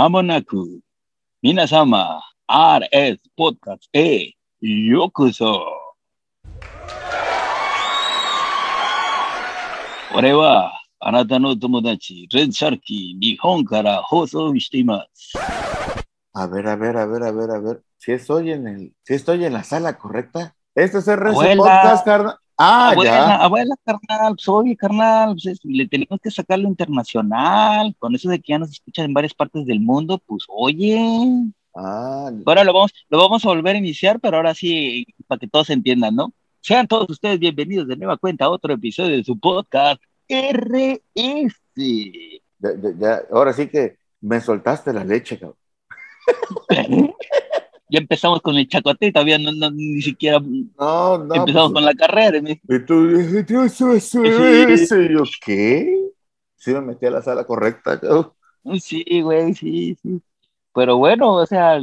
まもなく、皆様、RS ポッカスへようこそ。俺は、あなたの友達、レンチャーキー、日本から放送しています。あべらべらべらべらべら、せっそいんせっそいんらさらこれた。えっとせっそいんらさらこれ。Ah, abuela, ya. abuela, carnal, pues oye, carnal, pues es- le tenemos que sacarlo internacional, con eso de que ya nos escuchan en varias partes del mundo, pues oye, Ah, ahora lo vamos, lo vamos a volver a iniciar, pero ahora sí, para que todos entiendan, ¿no? Sean todos ustedes bienvenidos de nueva cuenta a otro episodio de su podcast RS. ya, ya. Ahora sí que me soltaste la leche, cabrón. ya empezamos con el chacote todavía no, no- ni siquiera No, no. empezamos pues, con la carrera. y me- Y tú eso, eso. Y yo, ¿qué? Sí me metí a la sala correcta. Sí, güey, sí, sí. Pero bueno, o sea,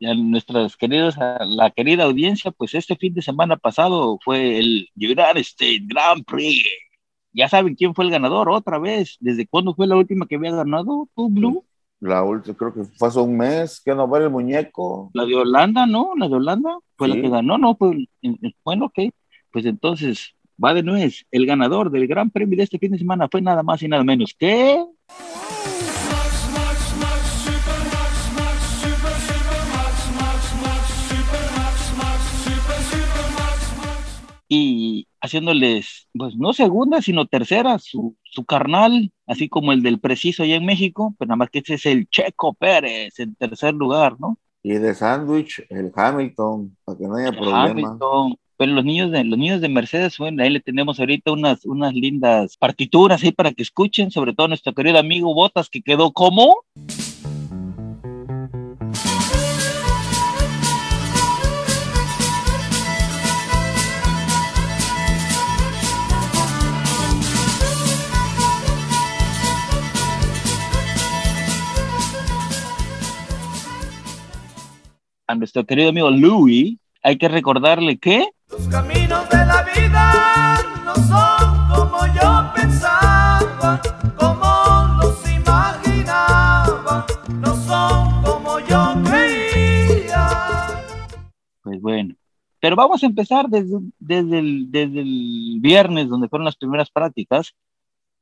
ya nuestras queridos, la querida audiencia, pues este fin de semana pasado fue el United States Grand Prix. Ya saben quién fue el ganador otra vez. ¿Desde cuándo fue la última que había ganado? ¿Tú, Blue? La última, creo que fue hace un mes que no vale el muñeco. La de Holanda, ¿no? La de Holanda fue Sí. la que ganó, ¿no? Pues, bueno, ok. Pues entonces, va de nuez. El ganador del Gran Premio de este fin de semana fue nada más y nada menos que. Y haciéndoles, pues no segunda, sino tercera, su, su carnal, así como el del preciso allá en México, pero nada más que ese es el Checo Pérez en tercer lugar, ¿no? Y de sándwich, el Hamilton, para que no haya problema. Hamilton. Pero los niños de los niños de Mercedes, bueno, ahí le tenemos ahorita unas, unas lindas partituras ahí para que escuchen, sobre todo nuestro querido amigo Botas, que quedó como. A nuestro querido amigo Louis, hay que recordarle que Los caminos de la vida no son como yo pensaba, como los imaginaba, no son como yo creía. Pues bueno, pero vamos a empezar desde, desde, el, desde el viernes, donde fueron las primeras prácticas,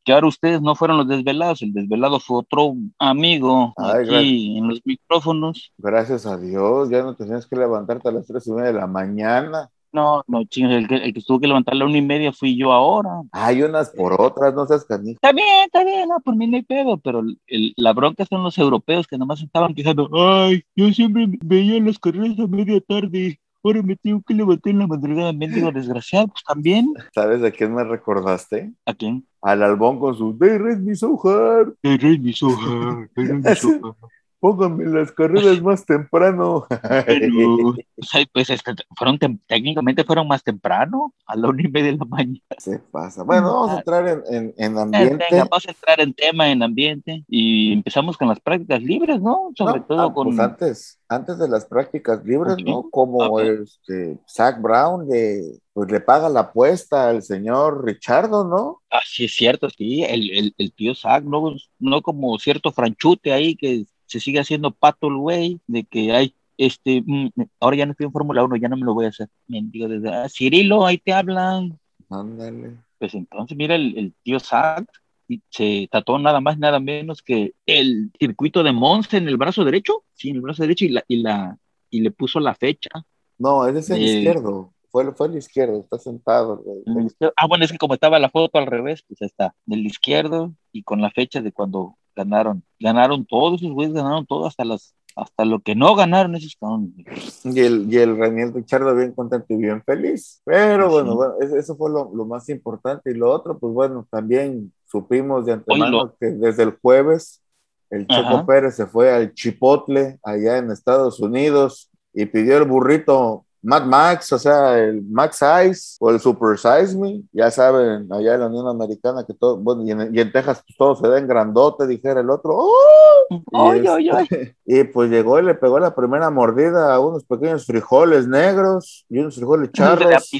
que ahora ustedes no fueron los desvelados, el desvelado fue otro amigo Ay, aquí en los micrófonos. Gracias a Dios, ya no tenías que levantarte a las tres y media de la mañana. No, no, chingos, el que, el que tuvo que levantar la una y media fui yo ahora. Hay unas por otras, no seas canijo. Está bien, está bien, no, por mí no hay pedo, pero el- la bronca son los europeos que nomás estaban quejando, ay, yo siempre veía las carreras a media tarde, ahora me tengo que levantar en la madrugada, mendigo desgraciado, pues también, ¿Sabes de quién me recordaste? ¿a quién? Al albón con su They read me so hard. Mi soja, eres mi soja. Pónganme las carreras más temprano. Pero, pues, pues, este, fueron técnicamente fueron más temprano, a la una y media de la mañana. Se pasa. Bueno, vamos a entrar en, en, en ambiente. Venga, vamos a entrar en tema, en ambiente, y empezamos con las prácticas libres, ¿no? Sobre No, todo ah, con... pues antes, antes de las prácticas libres. ¿no? Como Ok. este Zach Brown le, pues le paga la apuesta al señor Richardo, ¿no? Ah, sí, es cierto, sí, el, el, el tío Zack, no, no como cierto franchute ahí que se sigue haciendo pato el güey, de que hay, este, mm, ahora ya no estoy en Fórmula 1, ya no me lo voy a hacer. Mendigo, desde, ah, Cirilo, ahí te hablan. Ándale. Pues entonces, mira, el, el tío y se tatuó nada más, nada menos que el circuito de Monza en el brazo derecho, sí, en el brazo derecho, y, la, y, la, y le puso la fecha. No, ese es el Eh. izquierdo. Fue, fue el izquierdo, está sentado. el izquierdo. Ah, bueno, es que como estaba la foto al revés, pues está, del izquierdo y con la fecha de cuando ganaron. Ganaron todos, esos güeyes ganaron todo, hasta las, hasta lo que no ganaron esos cabrones. Y el, y el Raniel Richardo bien contento y bien feliz. Pero Sí. bueno, bueno, eso, fue lo, lo más importante. Y lo otro, pues bueno, también supimos de antemano lo- que desde el jueves el Checo Ajá. Pérez se fue al Chipotle allá en Estados Unidos y pidió el burrito Mad Max, o sea, el Max Size o el Super Size Me, ya saben, allá en la Unión Americana que todo, bueno, y en, y en Texas pues, todo se da en grandote, dijera el otro. ¡Oh! Y, Ay, ay, ay. este, y pues llegó y le pegó la primera mordida a unos pequeños frijoles negros y unos frijoles De charros.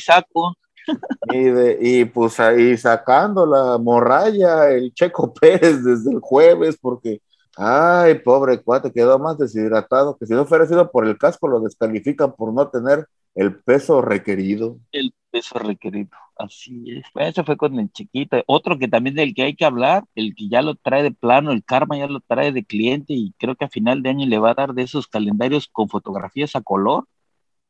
Y, de, y pues ahí sacando la morralla el Checo Pérez desde el jueves porque Ay, pobre cuate, quedó más deshidratado, que si no fuera sido por el casco lo descalifican por no tener el peso requerido. El peso requerido, así es. Bueno, ese fue con el chiquito. Otro que también del que hay que hablar, el que ya lo trae de plano, el karma ya lo trae de cliente y creo que a final de año le va a dar de esos calendarios con fotografías a color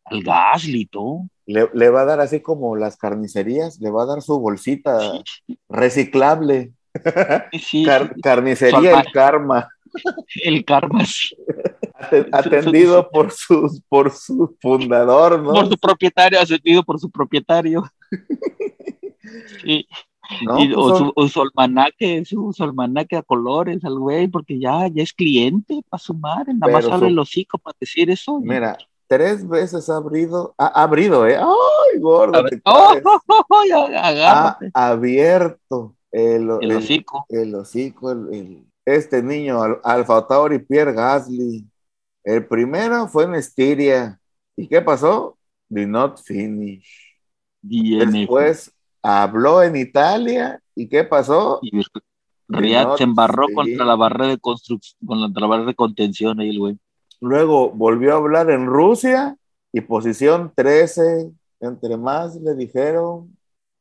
al Gasly, tú. Le, le va a dar así como las carnicerías, le va a dar su bolsita reciclable. Sí, sí, Car- carnicería el karma, el karma, atendido por su, por su fundador, ¿no? por su propietario, atendido por su propietario. Sí. ¿No? Y- Pues o, su, o su almanaque, su, su almanaque a colores al güey, porque ya, ya es cliente para su madre, nada más abre el hocico para decir eso. Mira, tres veces ha abrido, ha abrido, ¿eh? ¡Ay, gordo! A ver, te ¡Oh, oh, oh, Ha abierto el, el el- hocico. el hocico, el- el- este niño, Al- Alfa Tauri Pierre Gasly. El primero fue en Estiria. ¿Y qué pasó? Did not finish. DNF. Después habló en Italia. ¿Y qué pasó? Y Riyad se embarró sí. contra la barrera de construcción, contra la barrera de contención ahí el güey. Luego volvió a hablar en Rusia y posición 13. Entre más le dijeron,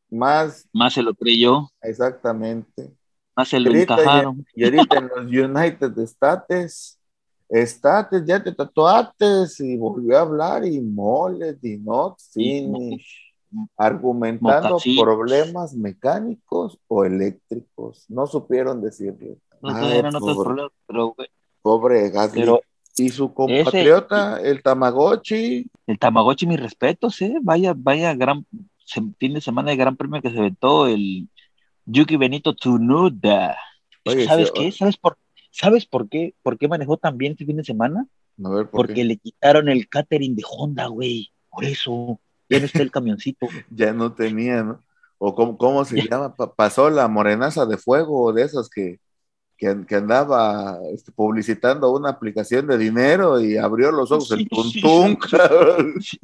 más Más se lo creyó, exactamente. Más se lo Ahorita encajaron. Y ahorita en los United States, States, ya te tatuaste y volvió a hablar y mole, did not finish, argumentando problemas mecánicos o eléctricos. No supieron decirle. No Ay, eran otros pobre, problemas, pero pobre Gasly. Pero y su compatriota, el Tamagotchi, el Tamagotchi, mis respetos, ¿eh? Vaya, vaya gran fin de semana de gran premio que se aventó el Yuki Benito Tsunoda. Oye, ¿Sabes qué? ¿Sabes por, ¿Sabes por qué? ¿Por qué manejó tan bien este fin de semana? a ver, ¿por Porque qué? le quitaron el catering de Honda, güey. Por eso. Ya no está el camioncito. ya no tenía, ¿no? O cómo, cómo se llama, Pa- pasó la morenaza de fuego de esos que, que, que andaba este, publicitando una aplicación de dinero y abrió los ojos el tuntún, cabrón. Sí,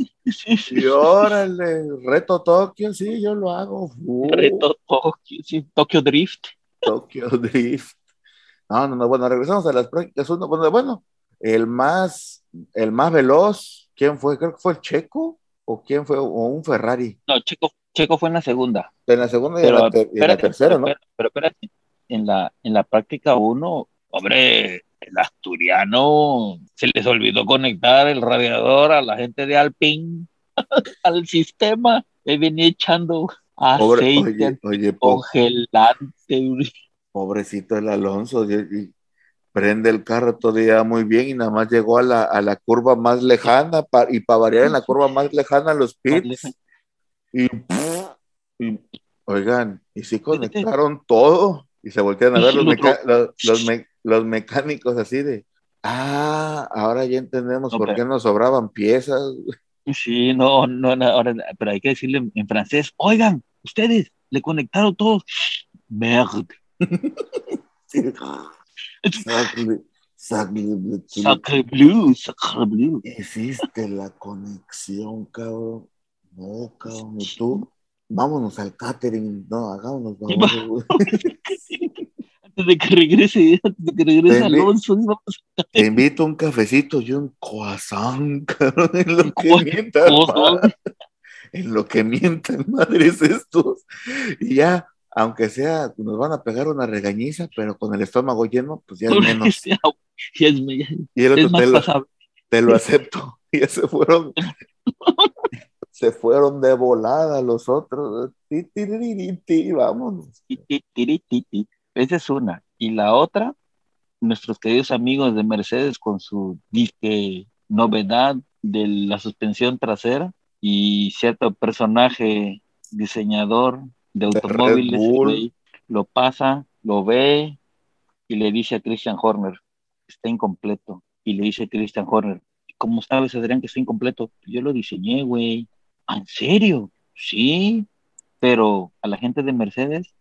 sí. Y órale, reto Tokio, sí, yo lo hago. Uh, Reto Tokio, sí, Tokyo Drift. Tokio Drift. No, no, no, bueno, regresamos a las prácticas. Uno, bueno, bueno, el más, el más veloz, ¿quién fue? Creo que fue el Checo, o quién fue, o un Ferrari. No, Checo, Checo fue en la segunda. En la segunda y en Pero, la, ter- y en la espérate, tercera, ¿no? pero, pero espérate, en la, en la práctica uno, hombre, el asturiano se les olvidó conectar el radiador a la gente de Alpine al sistema. Le venía echando aceite oye, oye, congelante. pobrecito el Alonso, y- y prende el carro todavía muy bien y nada más llegó a la, a la curva más lejana pa- y para variar en la curva más lejana los pits y, y, oigan, y sí conectaron todo y se voltean a ver los, meca- los, los me- los mecánicos así de, ah, ahora ya entendemos No, por pero- qué nos sobraban piezas. Sí, no, no, no, ahora, pero hay que decirle en, en francés, oigan, ustedes le conectaron todos. Merde. Sacre bleu, sacre bleu. Hiciste la conexión, cabrón. No, cabrón. ¿Y tú? Vámonos al catering. No, hagámonos. vámonos. Antes de que regrese, antes de que regrese Te Alonso, vamos Te invito un cafecito y un croissant, cabrón. En lo que mientan, en lo que mientan madres estos. Y ya, aunque sea, nos van a pegar una regañiza, pero con el estómago lleno, pues ya es menos. Ya es, ya Y el otro es más te lo, te lo acepto. Y ya se fueron. Se fueron de volada los otros. Vámonos. Esa es una. Y la otra, nuestros queridos amigos de Mercedes con su disque novedad de la suspensión trasera y cierto personaje diseñador de automóviles güey, lo pasa, lo ve y le dice a Christian Horner, está incompleto. Y le dice a Christian Horner, ¿cómo sabes, Adrián, que está incompleto? Yo lo diseñé, güey. ¿Ah, ¿En serio? Sí, pero a la gente de Mercedes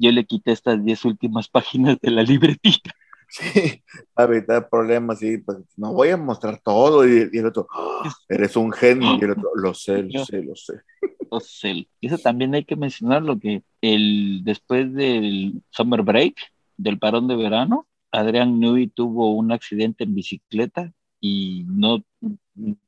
yo le quité estas 10 últimas páginas de la libretita. Sí, a evitar problemas. Y pues, no voy a mostrar todo. Y, y el otro, "Ah, eres un genio. Y el otro, lo sé, lo sé, lo sé. Entonces, y eso también hay que mencionar lo que el después del summer break, del parón de verano, Adrián Newey tuvo un accidente en bicicleta y no,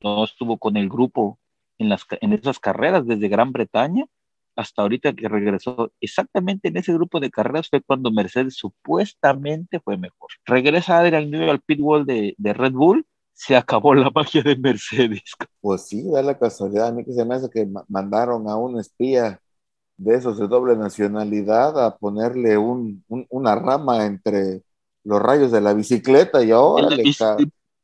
no estuvo con el grupo en, las, en esas carreras desde Gran Bretaña hasta ahorita que regresó exactamente en ese grupo de carreras fue cuando Mercedes supuestamente fue mejor. Regresa Adrian Newey al pitwall de, de Red Bull, se acabó la magia de Mercedes. Pues sí, da la casualidad. A mí que se me hace que mandaron a un espía de esos de doble nacionalidad a ponerle un, un, una rama entre los rayos de la bicicleta y ahora le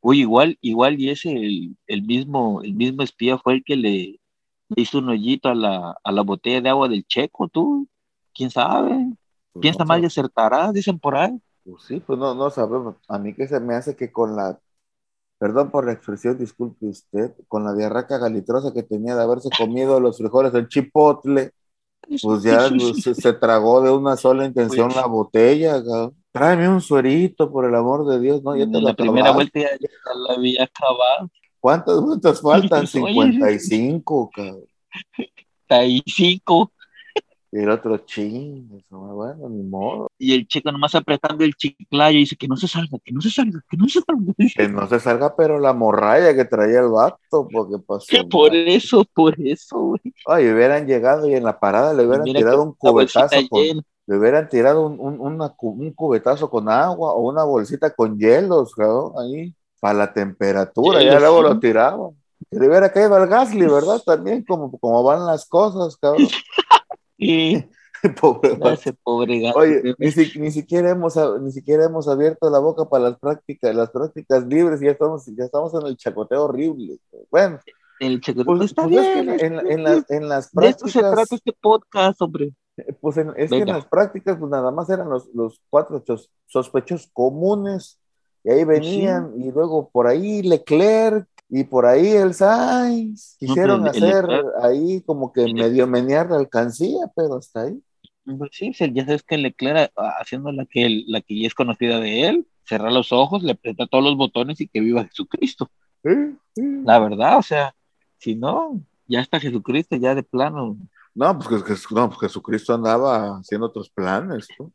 Uy, igual, igual y ese el, el, mismo, el mismo espía fue el que le, hizo un hoyito a la, a la botella de agua del checo, tú, quién sabe, pues quién no, más y acertará, dicen por ahí. Pues sí, pues no, no sabemos. A mí que se me hace que con la, perdón por la expresión, disculpe usted, con la diarraca galitrosa que tenía de haberse comido los frijoles del chipotle, pues ya se, se, tragó de una sola intención pues, la botella, cabrón. Tráeme un suerito, por el amor de Dios, ¿no? Ya te la primera vuelta ya, ya, la había acabado. ¿Cuántas vueltas faltan? 55, cabrón. 55. Y el otro ching, bueno, ni modo. Y el chico nomás apretando el chiclayo y dice que no se salga, que no se salga, que no se salga. Que no se salga, pero la morralla que traía el vato, porque pasó. Que por eso, por eso, güey. Ay, hubieran llegado y en la parada le hubieran tirado un cubetazo con, le hubieran tirado un, un, una, un, cubetazo con agua o una bolsita con hielos, cabrón, ahí, para la temperatura, ya luego lo tiraban. Que le hubiera caído al Gasly, ¿verdad? También como, como van las cosas, cabrón. Y pobre, ese pobre gato. Oye, ni, si, ni, siquiera hemos, ni siquiera hemos abierto la boca para las prácticas, las prácticas libres, y ya estamos, ya estamos en el chacoteo horrible. Bueno, el chacoteo pues, está pues bien. Es que en, en, las, en las de esto prácticas. se trata este podcast, hombre. Pues en, es que en Venga. las prácticas, pues nada más eran los, los cuatro chos- sospechosos comunes, y ahí venían, y luego por ahí Leclerc, y por ahí el Sainz. Quisieron el hacer ahí como que medio menear la alcancía, pero hasta ahí. Pues sí, ya sabes que Leclerc, ah, haciendo la que, la que ya es conocida de él, cerrar los ojos, le aprieta todos los botones y que viva Jesucristo. Sí, sí. La verdad, o sea, si no, ya está Jesucristo, ya de plano. No, pues, que- que- no, pues Jesucristo andaba haciendo otros planes. ¿no?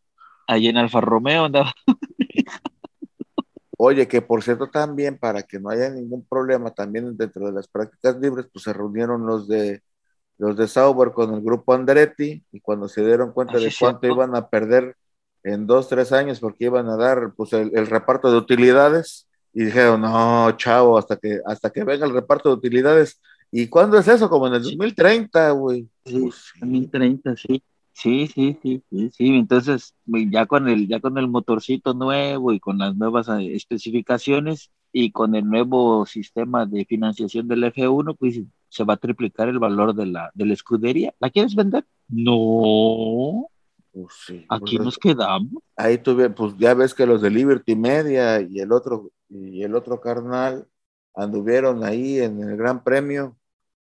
Allí en Alfa Romeo andaba. Oye, que por cierto también, para que no haya ningún problema, también dentro de las prácticas libres, pues se reunieron los de los de Sauber con el grupo Andretti, y cuando se dieron cuenta Ah, de cuánto iban a perder en dos, tres años, porque iban a dar pues el, el reparto de utilidades, y dijeron, no, chavo, hasta que, hasta que venga el reparto de utilidades. ¿Y cuándo es eso? Como en el Sí. 2030, güey. Sí, Pues, 2030, sí. Sí, sí, sí, sí, sí. Entonces, ya con el, ya con el motorcito nuevo y con las nuevas eh, especificaciones y con el nuevo sistema de financiación del F1, pues se va a triplicar el valor de la, de la escudería. ¿La quieres vender? No, pues sí. aquí Pues, nos quedamos. ahí tuve, pues ya ves que los de Liberty Media y el otro, y el otro carnal anduvieron ahí en el Gran Premio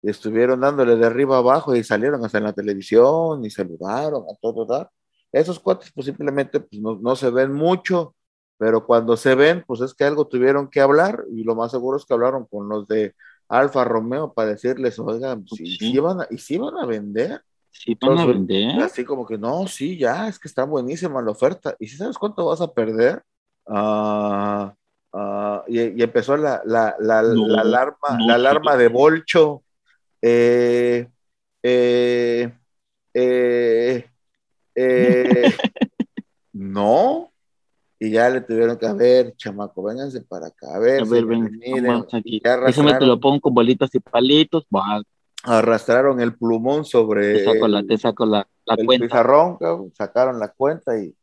y estuvieron dándole de arriba abajo y salieron hasta en la televisión y saludaron a todo dar. Esos cuates pues simplemente pues, no, no se ven mucho, pero cuando se ven, pues es que algo tuvieron que hablar y lo más seguro es que hablaron con los de Alfa Romeo para decirles, oigan, si, Sí. si iban a, y si iban a vender. Sí, van a vender. Así como que no, sí, ya, es que está buenísima la oferta. ¿Y si sabes cuánto vas a perder? Ah, ah, y, y empezó la, la, la, No, la alarma, no, la alarma de Bolcho. Eh, eh, eh, eh, no. Y ya le tuvieron que, a ver, chamaco, vénganse para acá, a ver, A ver, ven, miren, aquí. ya Déjame te lo pongo con bolitas y palitos. Arrastraron el plumón sobre te saco la, el- te saco la, la el cuenta. pizarrón, sacaron la cuenta y,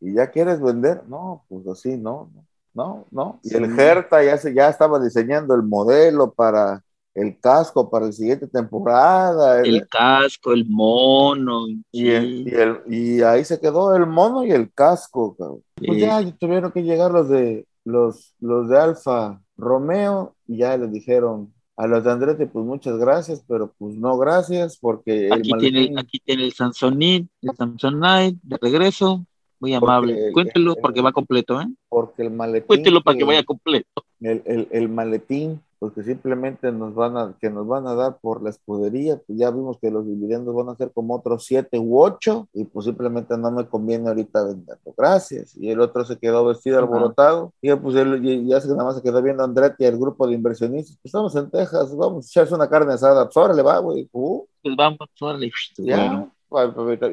y ya quieres vender. No, pues así, no, no, no, no. Y el. Gerta ya, se, ya estaba diseñando el modelo para el casco para la siguiente temporada. El casco, el mono. y, el- y, el- y ahí se quedó el mono y el casco, cabrón. Pues ya tuvieron que llegar los de los, los de Alfa Romeo y ya les dijeron a los de Andretti, pues muchas gracias, pero pues no gracias, porque Aquí tiene, aquí tiene el Samsonite, el Samsonite de regreso. Muy Porque amable. el- Cuéntelo el- porque va completo, ¿eh? porque el maletín Cuéntelo para que que- vaya completo. el, el, el maletín porque simplemente nos van a, que nos van a dar por la escudería, pues ya vimos que los dividendos van a ser como otros siete u ocho, y pues simplemente no me conviene ahorita venderlo, gracias. Y el otro se quedó vestido alborotado, y pues él y- ya se nada más se quedó viendo a Andretti y el grupo de inversionistas, pues estamos en Texas, vamos a echarse una carne asada, pues órale va, güey, uh, Pues vamos, órale. ya.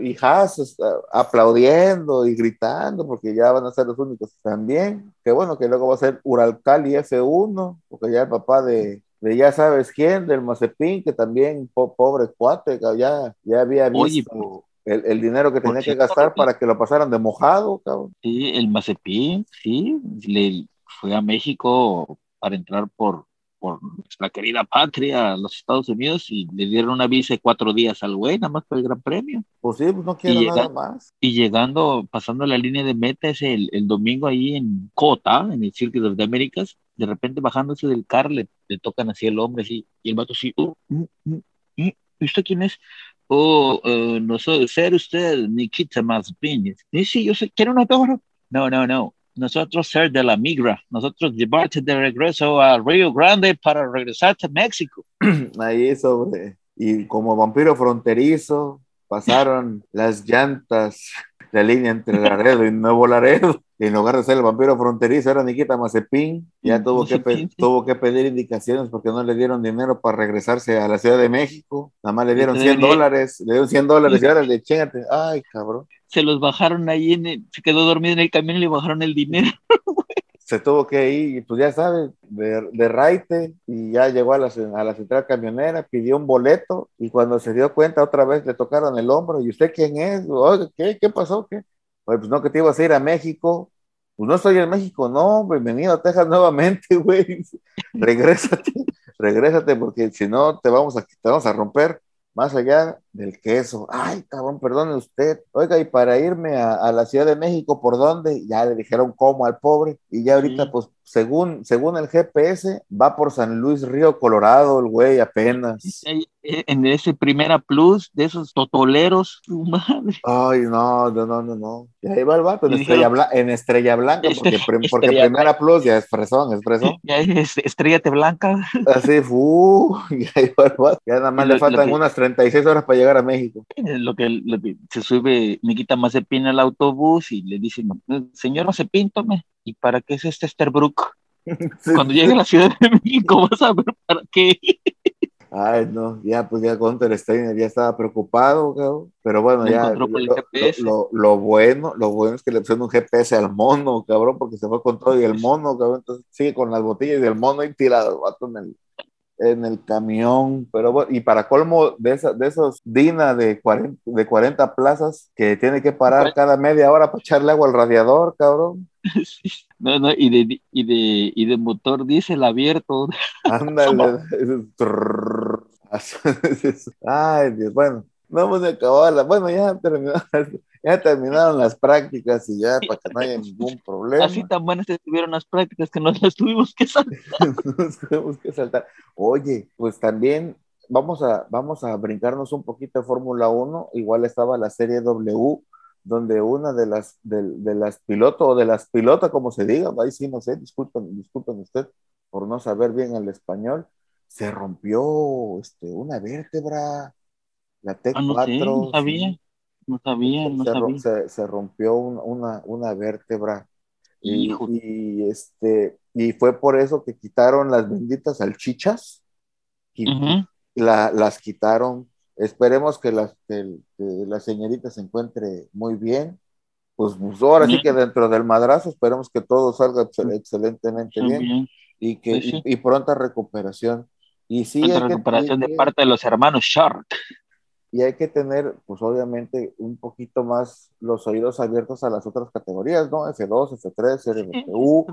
Y Haas está aplaudiendo y gritando porque ya van a ser los únicos también. Qué bueno que luego va a ser Uralcali F1, porque ya el papá de, de ya sabes quién, del Mazepin, que también, po- pobre cuate, que ya, ya había Oye, visto el, el dinero que tenía que gastar para que lo pasaran de mojado, cabrón. Sí, el Mazepin, sí, le fue a México para entrar por, por nuestra querida patria, los Estados Unidos, y le dieron una visa de cuatro días al güey, nada más por el Gran Premio. Pues sí, pues no quiero nada más. Y llegando, pasando la línea de meta, es el, el domingo ahí en Cota, en el Circuit of the Americas, de repente bajándose del car, le, le tocan así el hombre, así, y el vato así, "Oh, mm, mm, mm, ¿y usted quién es? Oh, eh, no soy, ser usted Nikita Mazepin. Sí, sí, yo sé, ¿quiere un autógrafo? No, no, no. Nosotros ser de la migra, nosotros llevarte de regreso a Río Grande para regresarte a México. ahí sobre, y como vampiro fronterizo, pasaron las llantas, la línea entre Laredo y Nuevo Laredo. En lugar de ser el vampiro fronterizo, era Nikita Mazepin. Ya tuvo que, tuvo que pedir indicaciones porque no le dieron dinero para regresarse a la Ciudad de México. Nada más le dieron te 100 dieron- dólares, le dieron 100 dólares y ahora le chingate. Ay, cabrón. Se los bajaron ahí, en el- se quedó dormido en el camión y le bajaron el dinero. se tuvo que ir, pues ya sabes, de, de raite, y ya llegó a la, a la central camionera, pidió un boleto, y cuando se dio cuenta otra vez le tocaron el hombro, ¿y usted quién es? ¿qué? ¿Qué pasó? ¿Qué? Pues no, que te ibas a ir a México. Pues no estoy en México, no, bienvenido a Texas nuevamente, güey. Regrésate, regrésate, porque si no te vamos a, te vamos a romper más allá del queso. Ay, cabrón, perdone usted. Oiga, y para irme a, a la Ciudad de México, ¿por dónde? Ya le dijeron cómo al pobre. Y ya ahorita, Sí. pues, según, según el GPS, va por San Luis Río Colorado, el güey, apenas. Eh, En ese primera plus de esos totoleros, su madre. Ay, no, no, no, no, no. Y ahí va el vato, en, estrella, Bla- en estrella Blanca, porque, Estrella- prim- porque Estrella primera plus ya es fresón, es fresón. Ya es estrellate blanca. Así, fu, y ahí va el vato. Ya nada más le faltan lo que- unas 36 horas para llegar a México. Lo que, lo que se sube, Nikita Mazepin al autobús y le dicen, señor Mazepin, tome. ¿Y para qué es este Esterbrook? Sí. Cuando llegue a la Ciudad de México vas a ver para qué. Ay, no, ya pues ya Gunter Steiner ya estaba preocupado, cabrón. Pero bueno, ya lo, lo- lo bueno, lo bueno es que le pusieron un GPS al mono, cabrón, porque se fue con todo y el mono, cabrón, entonces sigue con las botellas del mono y tirado el vato en el, en el camión, pero bueno, y para colmo de, esa- de esos Dina de 40, de 40 plazas que tiene que parar cada media hora para echarle agua al radiador, cabrón. Sí. No, no, y de, y de, y de motor diésel abierto. Ándale. Ay, Dios, bueno, no hemos acabado la, bueno, ya terminaron, ya terminaron las prácticas y ya para que no haya ningún problema. Así tan buenas estuvieron las prácticas que nos las tuvimos que saltar. Nos tenemos que saltar. Oye, pues también vamos a, vamos a brincarnos un poquito de Fórmula 1. Igual estaba la serie W, donde una de las, de, de las pilotos o de las pilotas, como se diga, ahí sí no sé, disculpen, disculpen usted por no saber bien el español, se rompió este, una vértebra, la T4. Ah, no sé, no sí. sabía. No sabía, no se, sabía. se- se rompió un- una, una vértebra. Y, y, este, y fue por eso que quitaron las benditas salchichas. Y Ujú. la- las quitaron. Esperemos que, las, que, que la señorita se encuentre muy bien. Pues, pues, ahora sí Bien. que dentro del madrazo esperemos que todo salga excel- excelentemente bien bien. y que Sí, sí. y, y pronta recuperación. Y sí, Pronta que- recuperación y- de parte de los hermanos Shark. Y hay que tener, pues obviamente, un poquito más los oídos abiertos a las otras categorías, ¿no? F2, F3, RBTU,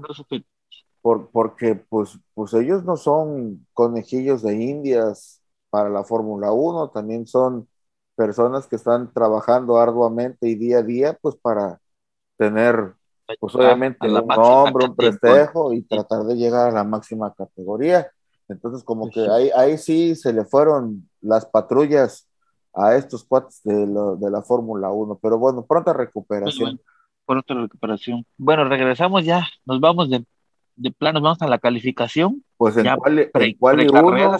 por, porque pues, pues ellos no son conejillos de indias para la Fórmula 1, también son personas que están trabajando arduamente y día a día, pues para tener, pues obviamente, un nombre, un prestejo y tratar de llegar a la máxima categoría. Entonces, como que Sí. ahí, ahí sí se le fueron las patrullas a estos cuates de, lo- de la Fórmula 1, pero bueno, pronta Pues recuperación. bueno, recuperación. Bueno, regresamos ya, nos vamos de de planos vamos a la calificación. Pues en Ya, cual, en Pre- uno,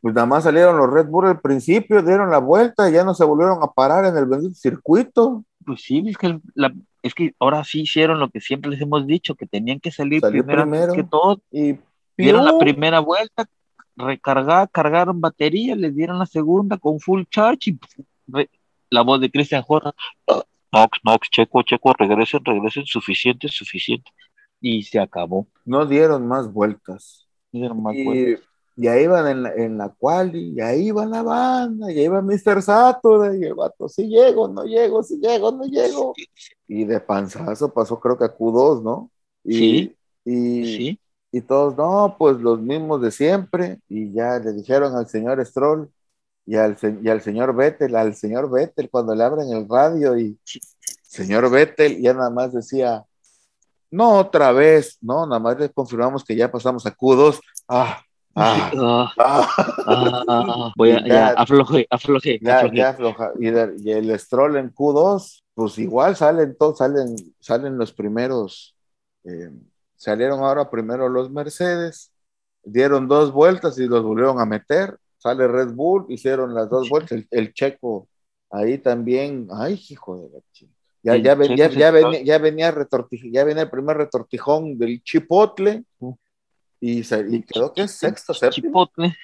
pues nada más salieron los Red Bull al principio, dieron la vuelta y ya no se volvieron a parar en el bendito circuito. Pues sí, es que, la- es que ahora sí hicieron lo que siempre les hemos dicho, que tenían que salir Salir primero, que todo. Y Dieron la primera vuelta, recargar, cargaron batería, les dieron la segunda con full charge y re- la voz de Christian Horner. Max, Max, Checo, Checo, regresen, regresen, suficiente, suficiente. Y se acabó. no dieron más vueltas. Dieron más vueltas. Y, ahí iban en la, en la quali, y ahí iba la banda, y ahí iba Mr. Saturday, y el vato, si llego, no llego, si llego, no llego. Y de panzazo pasó creo que a Q2, ¿no? Y, Sí. Y, Sí, y todos, no, pues los mismos de siempre, y ya le dijeron al señor Stroll y al, se- y al señor Vettel, al señor Vettel cuando le abren el radio y señor Vettel ya nada más decía, no otra vez, no, nada más les confirmamos que ya pasamos a Q2. Ah, ah, Ah, ah. ah, voy a, Ya. ya, afloje, afloje, Ya, afloje. ya afloja. Y, de- y el Stroll en Q2, pues igual salen todos, salen, salen los primeros, eh, salieron ahora primero los Mercedes, dieron dos vueltas y los volvieron a meter, sale Red Bull, hicieron las dos vueltas, el, el checo ahí también, ay, hijo de la chica. Ya, ya, ven- ya, venía, ya venía ya venía el primer retortijón del chipotle y, se- y quedó que sexto, séptimo. Chipotle.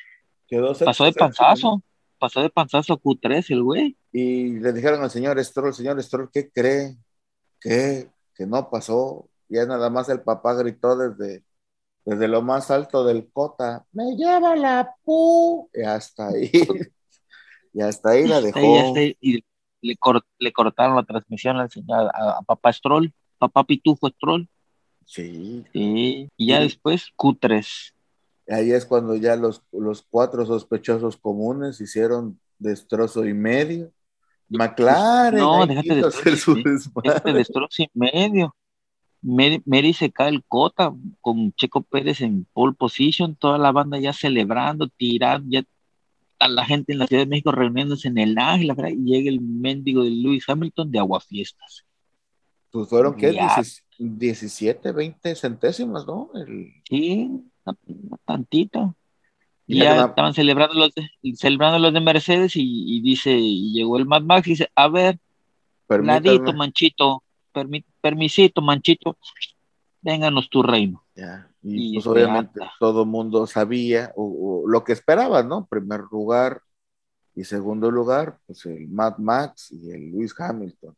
Quedó sexto, Pasó de panzazo. Pasó de panzazo a Q3 el güey. Y le dijeron al señor Stroll, señor Stroll, ¿qué cree? ¿Qué? Que no pasó. Ya nada más el papá gritó desde, desde lo más alto del cota, me lleva la pu. Y hasta ahí. y hasta ahí la dejó. Ya está, y le, cor- le cortaron la transmisión al señor, a, a papá Stroll, papá Pitufo Stroll. Sí. Sí. Y ya Sí. después Q3. Ahí es cuando ya los, los cuatro sospechosos comunes hicieron destrozo y medio. McLaren, No, déjate de hacer su desmadre. Este destrozo y medio. Mary, Mary se cae el cota con Checo Pérez en pole position, toda la banda ya celebrando, tirando, ya a la gente en la Ciudad de México reuniéndose en el ángel, y llega el mendigo de Lewis Hamilton de aguafiestas. Pues fueron, ¿qué? Ya. 17, 20 centésimas, ¿no? El, Sí, tantita. Y Ya estaban celebrando los de, celebrando los de Mercedes y, y dice, y llegó el Mad Max y dice, a ver, ladito, manchito, permi- permisito, manchito, vénganos tu reino. Ya, Y, Y pues este, obviamente anda. todo mundo sabía o, o lo que esperaba, ¿no? Primer lugar y segundo lugar, pues el Mad Max y el Lewis Hamilton.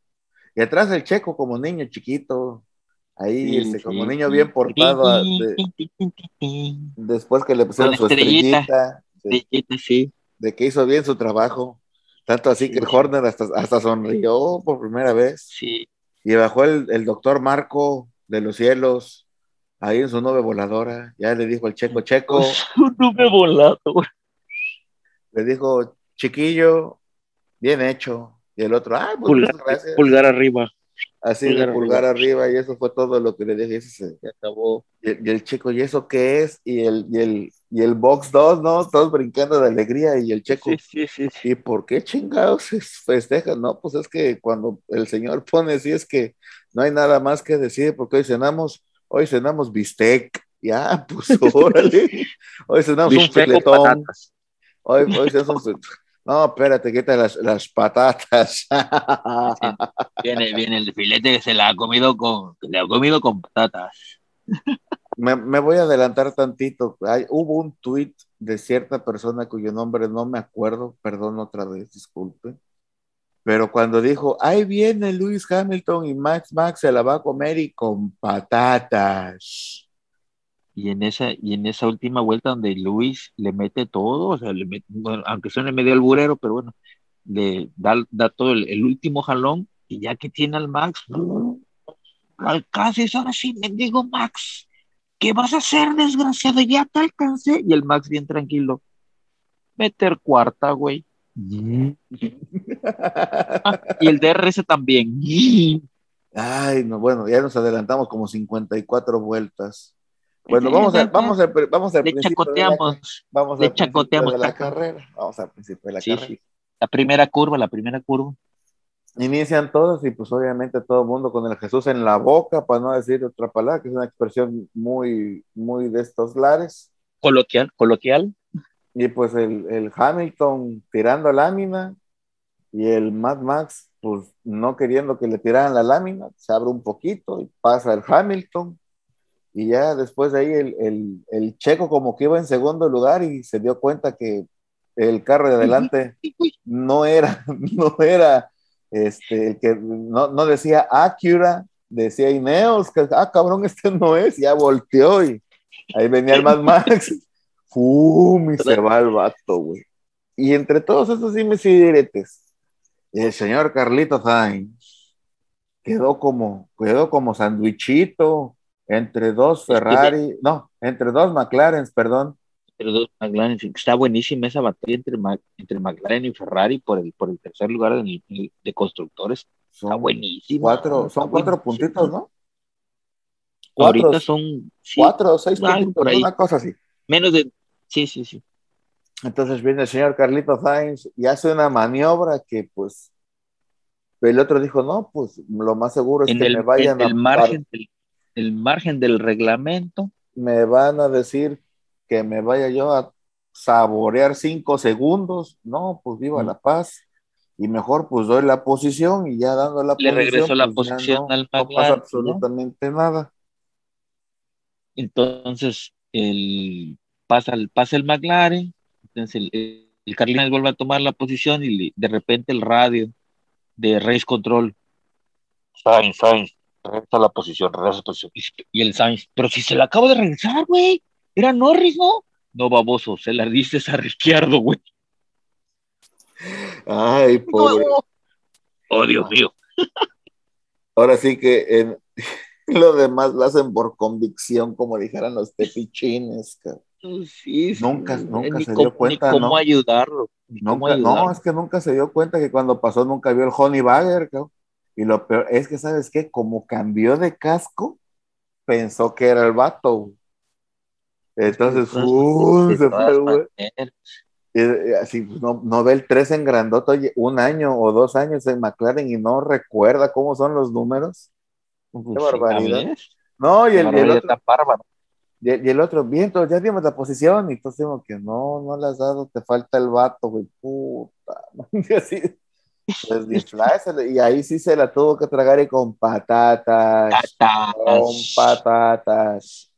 Y atrás el checo como niño chiquito, ahí Sí, este, sí. como niño bien portado, a- de- después que le pusieron su estrellita. estrellita, de, Estrellita, sí. de que hizo bien su trabajo. Tanto así que el Sí. Horner hasta, hasta sonrió por primera vez. Sí, Y bajó el, el doctor Marco de los cielos, ahí en su nube voladora. Ya le dijo al checo, checo, nube volado. le dijo, chiquillo, bien hecho. Y el otro, ah, pues Pulgar, gracias. pulgar arriba. Así de pulgar arriba. arriba. y eso fue todo lo que le dije. Ese se- acabó. Y, el- y el chico, ¿y eso qué es? Y el, y el, y el box 2, ¿no? Todos brincando de alegría. Y el checo, Sí, sí, sí, sí. ¿y por qué chingados festejan? No, pues es que cuando el señor pone así es que no hay nada más que decir, porque hoy cenamos, hoy cenamos bistec. Ya, pues órale. Hoy cenamos un Bistec o filetón. Hoy, hoy cenamos un- No, espérate, quita las, las patatas. Viene, viene el filete que se la ha comido con, le ha comido con patatas. me, me voy a adelantar tantito. Hay- hubo un tuit de cierta persona cuyo nombre no me acuerdo, perdón otra vez, disculpe. Pero cuando dijo, ahí viene Lewis Hamilton y Max Max se la va a comer y con patatas. Y en esa, y en esa última vuelta donde Luis le mete todo, o sea, le mete- bueno, aunque suene medio alburero, pero bueno, le da, da todo el, el último jalón, y ya que tiene al Max, lo alcances, ahora sí, me digo Max, ¿qué vas a hacer, desgraciado? Ya te alcancé. Y el Max bien tranquilo, meter cuarta, güey. Ah, y el DRS también. Ay, no, bueno, ya nos adelantamos como 54 vueltas. Bueno, vamos a, vamos a, vamos al Le principio de la, chacoteamos. vamos le chacoteamos, de la carrera. Vamos al principio de la Sí, carrera. sí. La primera curva, la primera curva. inician todos y pues obviamente todo el mundo con el Jesús en la boca, para no decir otra palabra, que es una expresión muy, muy de estos lares. Coloquial, coloquial. Y pues el, el Hamilton tirando lámina y el Mad Max, pues no queriendo que le tiraran la lámina, se abre un poquito y pasa el Hamilton. Y ya después de ahí el, el, el checo como que iba en segundo lugar y se dio cuenta que el carro de adelante no era, no era, este, que no, no decía Acura, decía Ineos, que, ah, cabrón, este no es, ya volteó y ahí venía el Mad Max, ¡fum! y se va el vato, güey. Y entre todos esos dimes y diretes, el señor Carlito Sainz quedó como, quedó como sandwichito entre dos Ferrari, no, entre dos McLarens, perdón, Entre dos McLaren. Está buenísima esa batalla entre, entre McLaren y Ferrari por el, por el tercer lugar el- de constructores. Está son buenísima. cuatro, son cuatro puntitos, ¿no? Cuatro, Ahorita son sí, cuatro o seis puntitos, por ahí. una cosa así. menos de. Sí, sí, sí. Entonces viene el señor Carlito Sainz y hace una maniobra que pues el otro dijo, no, pues lo más seguro es En que el, me vayan en el a margen del, el margen del reglamento. me van a decir que me vaya yo a saborear cinco segundos. No, pues viva Mm. la paz. Y mejor pues doy la posición y ya dando la Le posición. regresó la pues, posición no, al no pasa absolutamente nada. Entonces, el, pasa, el, pasa el McLaren. Entonces, el, el, vuelve a tomar la posición y le- de repente el radio de Race Control. Sainz, Sainz, regresa la posición, regresa la posición. Y, el Sainz, pero si se la acabo de regresar, güey. Era Norris, ¿no? No, baboso, se la dices a Ricciardo, güey. Ay, pobre. Oh, Dios mío. Ahora sí que en- lo demás lo hacen por convicción, como dijeran los tepichines. cabrón. Sí, sí, Nunca- nunca se dio cuenta, cómo ¿no? ayudarlo. Cómo Nunca, no, ayudarlo. es que nunca se dio cuenta que cuando pasó nunca vio el Honey Bagger, cabrón. Y lo peor es que, ¿sabes qué? Como cambió de casco, pensó que era el vato. Entonces, De ¡uh! se fue, güey. así, pues, no, no ve el 3 en grandote, oye, un año o dos años en McLaren y no recuerda cómo son los números. Pues Qué barbaridad. No, y el, y el otro, y, y el otro, bien, entonces ya dimos la posición, y entonces digo que no, no le has dado, te falta el vato, güey, puta. Y así, pues y ahí sí se la tuvo que tragar y con patatas, con Tatas. patatas.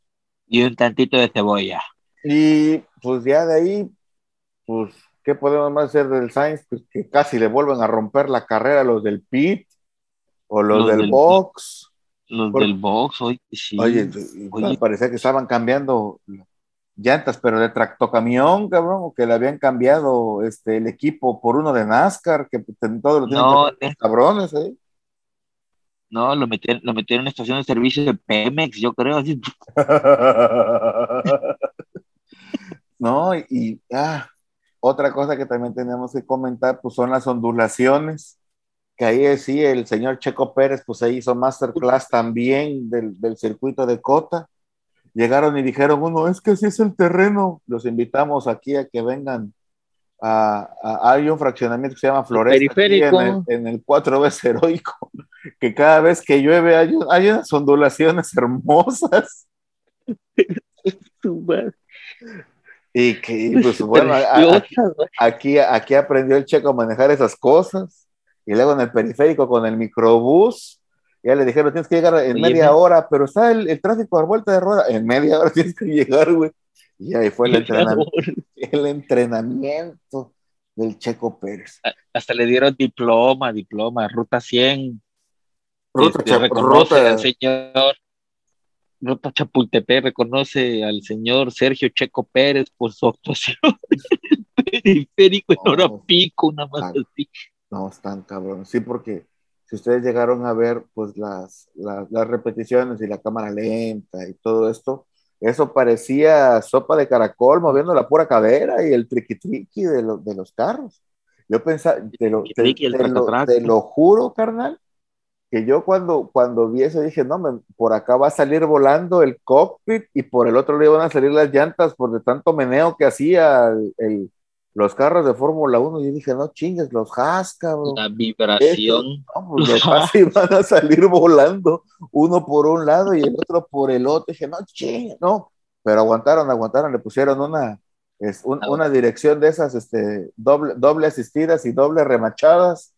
Y un tantito de cebolla. Y pues ya de ahí, pues, ¿qué podemos más hacer del Sainz? Pues que casi le vuelven a romper la carrera los del pit o los, Los del, del box. Los Por- del box, oye, sí. Oye, Oye. parecía que estaban cambiando llantas, pero de tractocamión, cabrón, o que le habían cambiado este, el equipo por uno de NASCAR, que todo lo tienen No, que cabrones, ¿eh? no, lo metieron, lo metieron en estación de servicio de Pemex, yo creo. Así. no, y, y, ah, otra cosa que también tenemos que comentar, pues son las ondulaciones, que ahí sí, el señor Checo Pérez, pues ahí hizo masterclass también del, del circuito de Cota. Llegaron y dijeron, uno, es que así es el terreno. Los invitamos aquí a que vengan a, a- hay un fraccionamiento que se llama Floresta, en, el, en el cuatro veces heroico, que cada vez que llueve hay, hay unas ondulaciones hermosas. Y que, pues bueno, a- aquí, aquí aprendió el checo a manejar esas cosas. Y luego en el periférico con el microbús, ya le dijeron, tienes que llegar en Oye, media me- hora, pero está el, el tráfico a vuelta de rueda. En media hora tienes que llegar, güey. Y ahí fue el entrenamiento, el entrenamiento del Checo Pérez. Hasta le dieron diploma, diploma, ruta 100. Ruta, Este, ruta- al señor Ruta Chapultepec reconoce al señor Sergio Checo Pérez por su actuación periférico en No. hora pico, una más así. No, están cabrón. Sí, porque si ustedes llegaron a ver pues las, las, las repeticiones y la cámara lenta y todo esto, eso parecía sopa de caracol moviendo la pura cadera y el triqui triqui de, lo- de los carros. Yo pensaba, te lo, te, te lo, tracatraca. te lo juro, carnal, que yo cuando, cuando vi eso dije, no, por acá va a salir volando el cockpit y por el otro le iban a salir las llantas por de tanto meneo que hacía el, el, los carros de Fórmula 1, yo dije, no chingues, los Haas, cabrón. La vibración. No, pues de van a salir volando, uno por un lado y el otro por el otro. Dije, no chingues, no. Pero aguantaron, aguantaron, le pusieron una, es un- Ah, una dirección de esas, este, doble, doble asistidas y doble remachadas,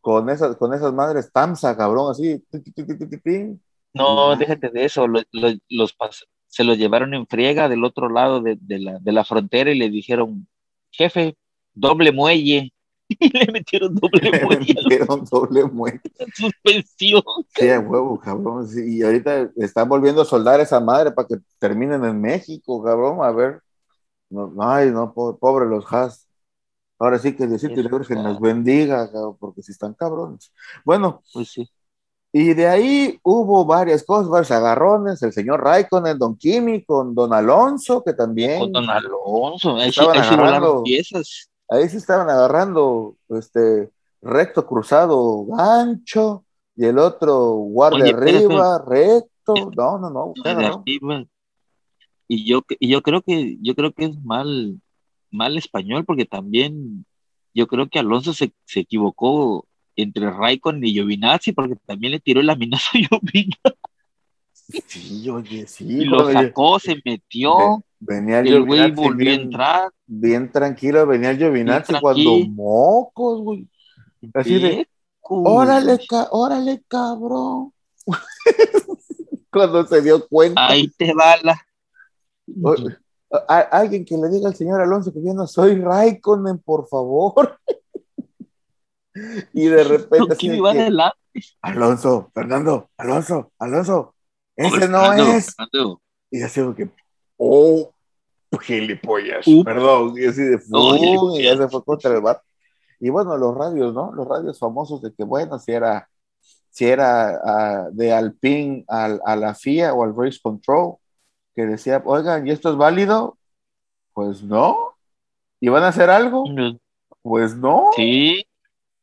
con esas, con esas madres Tamsa, cabrón, así. No, déjate de eso. lo- lo- los pas- se los llevaron en friega del otro lado de, de la, de la frontera y le dijeron, jefe, doble muelle. Y le metieron doble Le muelle a metieron doble muerte. la suspensión. Sí, a huevo, cabrón. sí, y ahorita están volviendo a soldar esa madre para que terminen en México, cabrón. A ver. No, ay, no, po- pobre los Haas. Ahora sí que Diosito y la Virgen los bendiga, cabrón, porque si están cabrones. Bueno, Pues sí. Y de ahí hubo varias cosas, varios agarrones. El señor Raikkonen, Don Kimi, con Don Alonso, que también. Con Don Alonso. Ahí Estaban ahí agarrando. piezas. Ahí se estaban agarrando este recto cruzado gancho y el otro Oye, espérate. arriba, recto. No, no, no. claro, arriba. Y yo, y yo creo que, yo creo que es mal, mal español, porque también yo creo que Alonso se, se equivocó entre Raikkonen y Giovinazzi, porque también le tiró el laminazo a Giovinazzi Sí, oye, sí. y lo oye, sacó, se metió, Venía y el güey volvió a bien, entrar. bien tranquilo, venía el Giovinazzi cuando mocos, güey. Así de, órale, ca- órale, cabrón. cuando se dio cuenta. Ahí te va la. Oye, a- a- alguien que le diga al señor Alonso que yo no soy Raikkonen, por favor. y de repente así ¿Quién de iba que? Alonso, Fernando, Alonso, Alonso, ese Hombre, no Fernando, es. Fernando. Y así como que, oh, gilipollas, Up. perdón, y así de No, y ya se fue contra el bar. Y bueno, los radios, ¿no? Los radios famosos de que, bueno, si era, si era ah, de Alpine al- a la FIA o al Race Control, que decía, oigan, ¿y esto es válido? Pues no. ¿Y van a hacer algo? Pues no. Sí,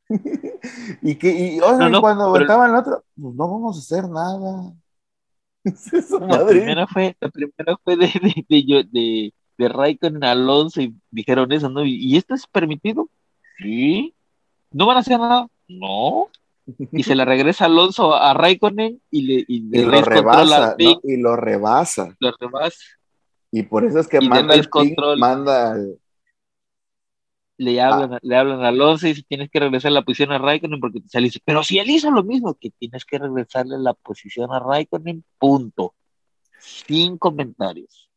Y que, y No, no, cuando aventaban el otro, pues no vamos a hacer nada. La primera fue, la primera fue de, de, de, de, de Raikkonen a Alonso y dijeron eso, ¿no? ¿Y, y esto es permitido? Sí. ¿No van a hacer nada? No. Y se le regresa Alonso a Raikkonen y le y Y lo rebasa. Y lo rebasa. Y por eso es que Y manda el ping, control. manda al- le hablan, le hablan a Alonso y dice, tienes que regresar la posición a Raikkonen porque te saliste. Pero si él hizo lo mismo, que tienes que regresarle la posición a Raikkonen, punto. Sin comentarios.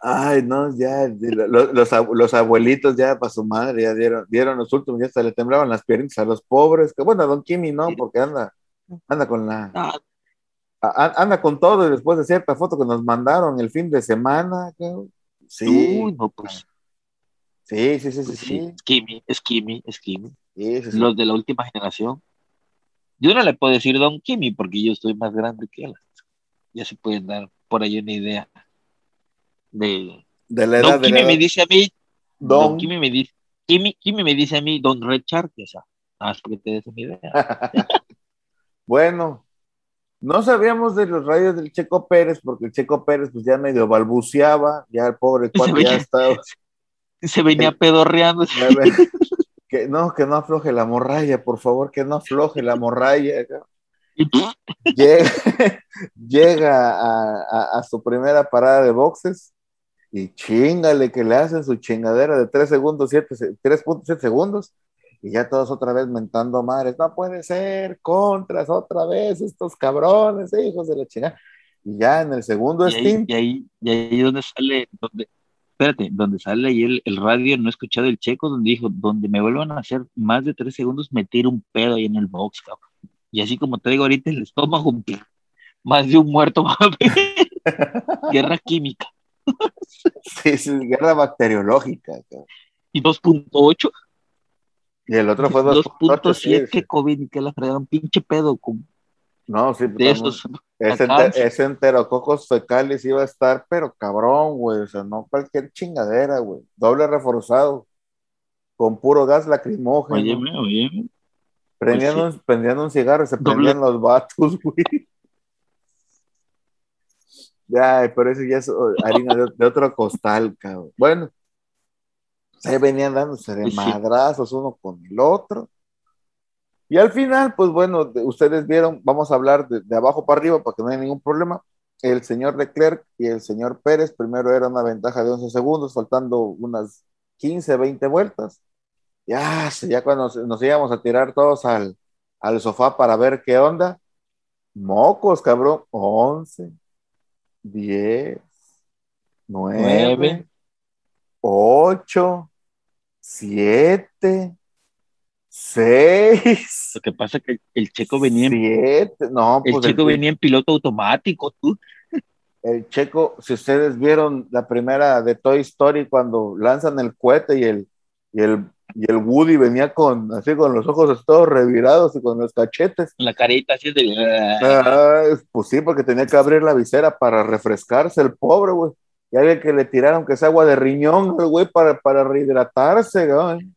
Ay, no, ya, los, los, ab- los abuelitos ya para su madre ya dieron, dieron los últimos, ya se le temblaban las piernas a los pobres, que bueno, a Don Kimi no, porque anda, anda con la, Ah, a- anda con todo y después de cierta foto que nos mandaron el fin de semana, cabrón. sí, uy, no, pues, sí, sí, sí, sí, pues sí, Kimi, es Kimi. sí, sí, sí. Los de la última generación. Yo no le puedo decir Don Kimi porque yo estoy más grande que él. Ya se pueden dar por ahí una idea de, de la edad Don la me dice a mí, Don, Don, Kimi me dice, Kimi, Kimi me dice a mí, Don Red Shark, o sea, nada más porque te des una idea. bueno, no sabíamos de los radios del Checo Pérez, porque el Checo Pérez pues ya medio balbuceaba, ya el pobre cuate ya estaba, Se venía pedorreando. que no, que no afloje la morralla, por favor, que no afloje la morralla. Llega, llega a, a- a su primera parada de boxes y chingale que le hacen su chingadera de 3 segundos, 7, 3.7 segundos y ya todos otra vez mentando madres, no puede ser, contras otra vez, estos cabrones, hijos de la chingada. Y ya en el segundo y ahí, stint, y ahí, y ahí donde sale, donde, espérate, donde sale ahí el, el radio, no he escuchado el checo, donde dijo, donde me vuelvan a hacer más de tres segundos, me tiro un pedo ahí en el box, cabrón. Y así como te digo ahorita el estómago, más de un muerto va a. Guerra química. sí, sí, guerra bacteriológica. cabrón. Y 2.8, Y el otro fue 2.7. sí, 2.7 sí. COVID, y que la fregaron, pinche pedo con, No, sí, de esos. Ese, enter- ese enterococos fecales iba a estar, pero cabrón, güey. O sea, no cualquier chingadera, güey. Doble reforzado. Con puro gas lacrimógeno. Óyeme, óyeme. prendían, pues un, prendían un cigarro y se Doble- prendían los vatos, güey. Ya, pero eso ya es oh, harina de, de otro costal, cabrón. Bueno, Se venían dándose de Sí, sí. madrazos uno con el otro. Y al final, pues bueno, de- ustedes vieron, vamos a hablar de, de abajo para arriba para que no haya ningún problema. El señor Leclerc y el señor Pérez, primero era una ventaja de 11 segundos, faltando unas 15, 20 vueltas. Ya, ya cuando se- nos íbamos a tirar todos al, al sofá para ver qué onda. Mocos, cabrón. 11, 10, 9, Nueve. 8, 7, 6. Lo que pasa es que el checo venía en, no, el pues checo el, venía en piloto automático, tú. el checo, si ustedes vieron la primera de Toy Story cuando lanzan el cohete y el, y el, y el Woody venía con así con los ojos todos revirados y con los cachetes. La carita así de. Ah, pues sí, porque tenía que abrir la visera para refrescarse el pobre, güey. Y alguien que le tiraron que es agua de riñón, güey, para, para rehidratarse, güey.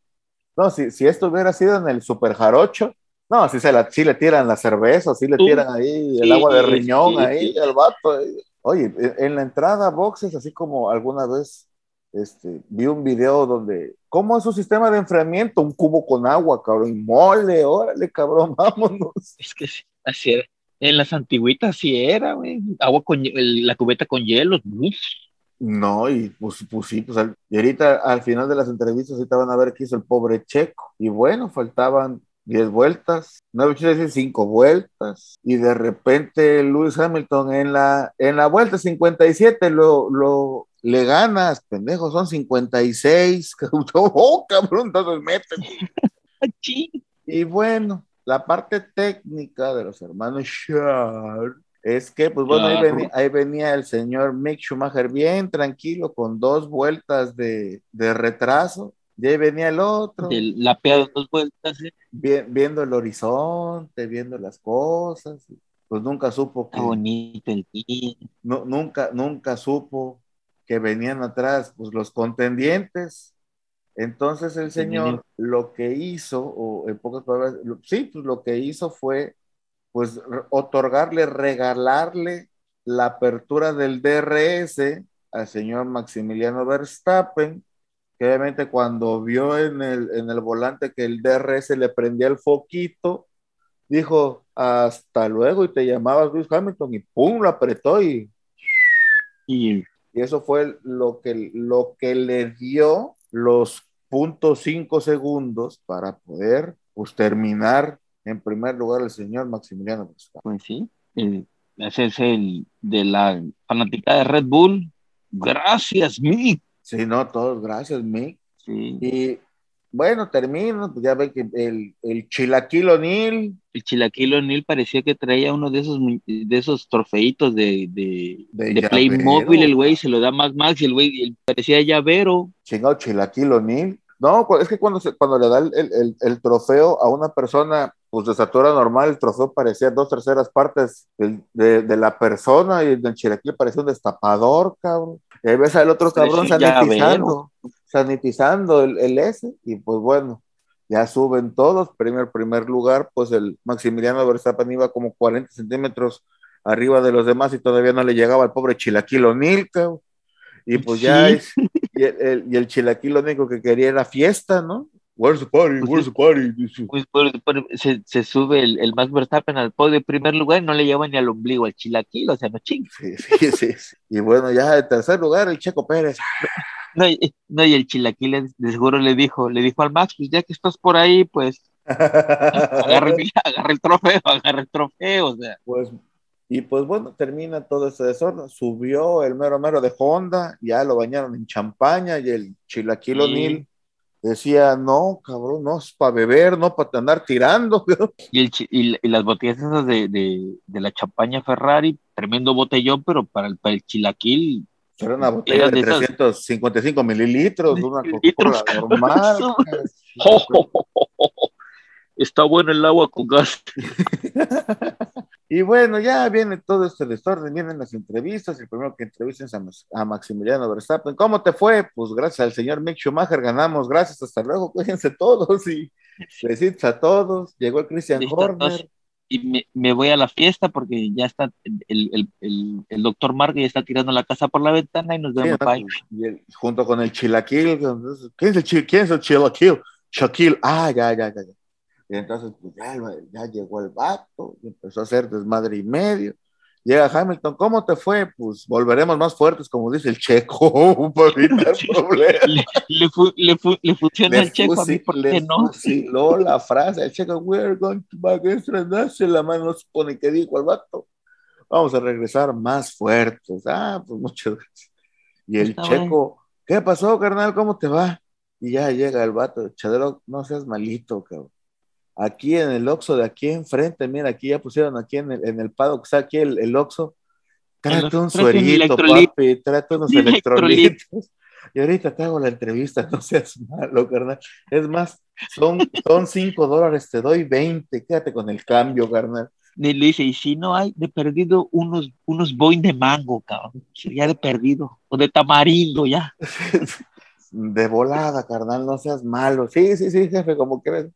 No, si, si esto hubiera sido en el super jarocho, no, si, se la, si le tiran la cerveza, si le Uh, tiran ahí el sí, agua de riñón, sí, ahí, sí. el vato. ahí. Oye, en, en la entrada a boxes, así como alguna vez este, vi un video donde, ¿cómo es su sistema de enfriamiento? Un cubo con agua, cabrón, y mole, órale, cabrón, vámonos. Es que sí, así era. En las antigüitas sí era, güey. Agua con el- la cubeta con hielos. uf. No, y pues, pues sí, pues al- y ahorita al final de las entrevistas ahorita van a ver qué hizo el pobre Checo. Y bueno, faltaban 10 vueltas, 9 decir 5 vueltas, y de repente Lewis Hamilton en la, en la vuelta 57 lo, lo le ganas, pendejo, son 56. oh, cabrón, entonces ching. Y bueno, la parte técnica de los hermanos Charles es que, pues bueno, ahí Claro. venía, ahí venía el señor Mick Schumacher bien tranquilo, con dos vueltas de, de retraso, y ahí venía el otro, De la de dos vueltas. eh. vi- viendo el horizonte, viendo las cosas, pues nunca supo que, Está bonito el día. nu- nunca, nunca supo que venían atrás, pues los contendientes. Entonces el señor lo que hizo, o en pocas palabras, lo- sí, pues lo que hizo fue, pues, otorgarle, regalarle la apertura del DRS al señor Maximiliano Verstappen, que obviamente cuando vio en el, en el volante que el DRS le prendía el foquito, dijo, hasta luego, y te llamabas Luis Hamilton, y pum, lo apretó y Y y eso fue lo que, lo que le dio los puntos cinco segundos para poder pues, terminar en primer lugar el señor Maximiliano pues sí, ese es el de la fanática de Red Bull. Gracias, Mick. Sí, no, todos, gracias, Mick. Sí. Y bueno, termino, pues ya ve que el, el Chilaquil O'Neill, El Chilaquil O'Neal parecía que traía uno de esos de esos trofeitos de, de, De de llavero. Playmobil, el güey se lo da más Max y el güey parecía llavero. chingado Chilaquil O'Neal. No, es que cuando, se, cuando le da el, el- el trofeo a una persona pues de estatura normal, el trofeo parecía dos terceras partes del- de, de la persona y el Chilaquil parecía un destapador, cabrón. Y ahí ves al otro cabrón sanitizando, sanitizando el, el S, y pues bueno, ya suben todos. Primer, primer lugar, pues el Maximiliano Verstappen iba como 40 centímetros arriba de los demás y todavía no le llegaba al pobre Chilaquil O'Neal, cabrón. Y pues ya Sí. es- y el, el- y el chilaquil lo único que quería era fiesta, ¿no? Where's the party? Pues Where's the party? Se, se sube el, el Max Verstappen al podio de primer lugar y no le lleva ni al ombligo al Chilaquil, o sea, no chingues. Sí, sí, sí. Y bueno, ya en tercer lugar, el Checo Pérez. No, y, no, y el Chilaquil de seguro le dijo, le dijo al Max, pues ya que estás por ahí, pues agarra, el- agarra el trofeo, agarra el trofeo, o sea. Pues, y pues bueno, termina todo este desorden. Subió el mero mero de Honda, ya lo bañaron en champaña y el chilaquil Sí. Decía, no, cabrón, no es para beber, no para andar tirando. Y, el, y, y las botellas esas de, de, de la champaña Ferrari, tremendo botellón, pero para el, para el Chilaquil, Era una botella de de esas- 355 mililitros, una Mililitros. Normal. está bueno el agua con gas. Y bueno, ya viene todo este desorden, vienen las entrevistas, el primero que entrevisten es a, Max- a Maximiliano Verstappen. ¿Cómo te fue? Pues gracias al señor Mick Schumacher ganamos, gracias, hasta luego, cuídense todos y besitos a todos. Llegó el Christian Horner, y me, me voy a la fiesta porque ya está el, el, el, el doctor Mark ya está tirando la casa por la ventana y nos Sí, vemos. ¿no? bye. Y junto con el chilaquil. entonces, ¿Quién es el, chi- quién es el chilaquil? Shaquille. Ah, ya, ya, ya. ya. Y entonces, pues ya, llegó el vato y empezó a hacer desmadre y medio. Llega Hamilton, ¿cómo te fue? Pues volveremos más fuertes, como dice el checo, para evitar problemas. Le, le, fu- le, fu- le funciona el checo a mí, ¿por qué no? fusiló la frase, el checo, we're going to back extra, la mano, no se pone que dijo el vato. Vamos a regresar más fuertes. Ah, pues muchas gracias. Y el Está checo, ¿qué pasó, carnal? ¿Cómo te va? Y ya llega el vato, Chadero, no seas malito, cabrón. Aquí en el Oxxo de aquí enfrente, mira, aquí ya pusieron aquí en el, en el paddock, aquí el, el Oxxo. Tráete un suerito, papi, tráete unos Un electrolit. electrolitos. Y ahorita te hago la entrevista, no seas malo, carnal. Es más, son, son cinco dólares, te doy 20, quédate con el cambio, carnal. Y le dice, y si no hay de perdido unos, unos boing de mango, cabrón. Sería de perdido. O de tamarindo, ya. De volada, carnal, no seas malo. Sí, sí, sí, jefe, como crees.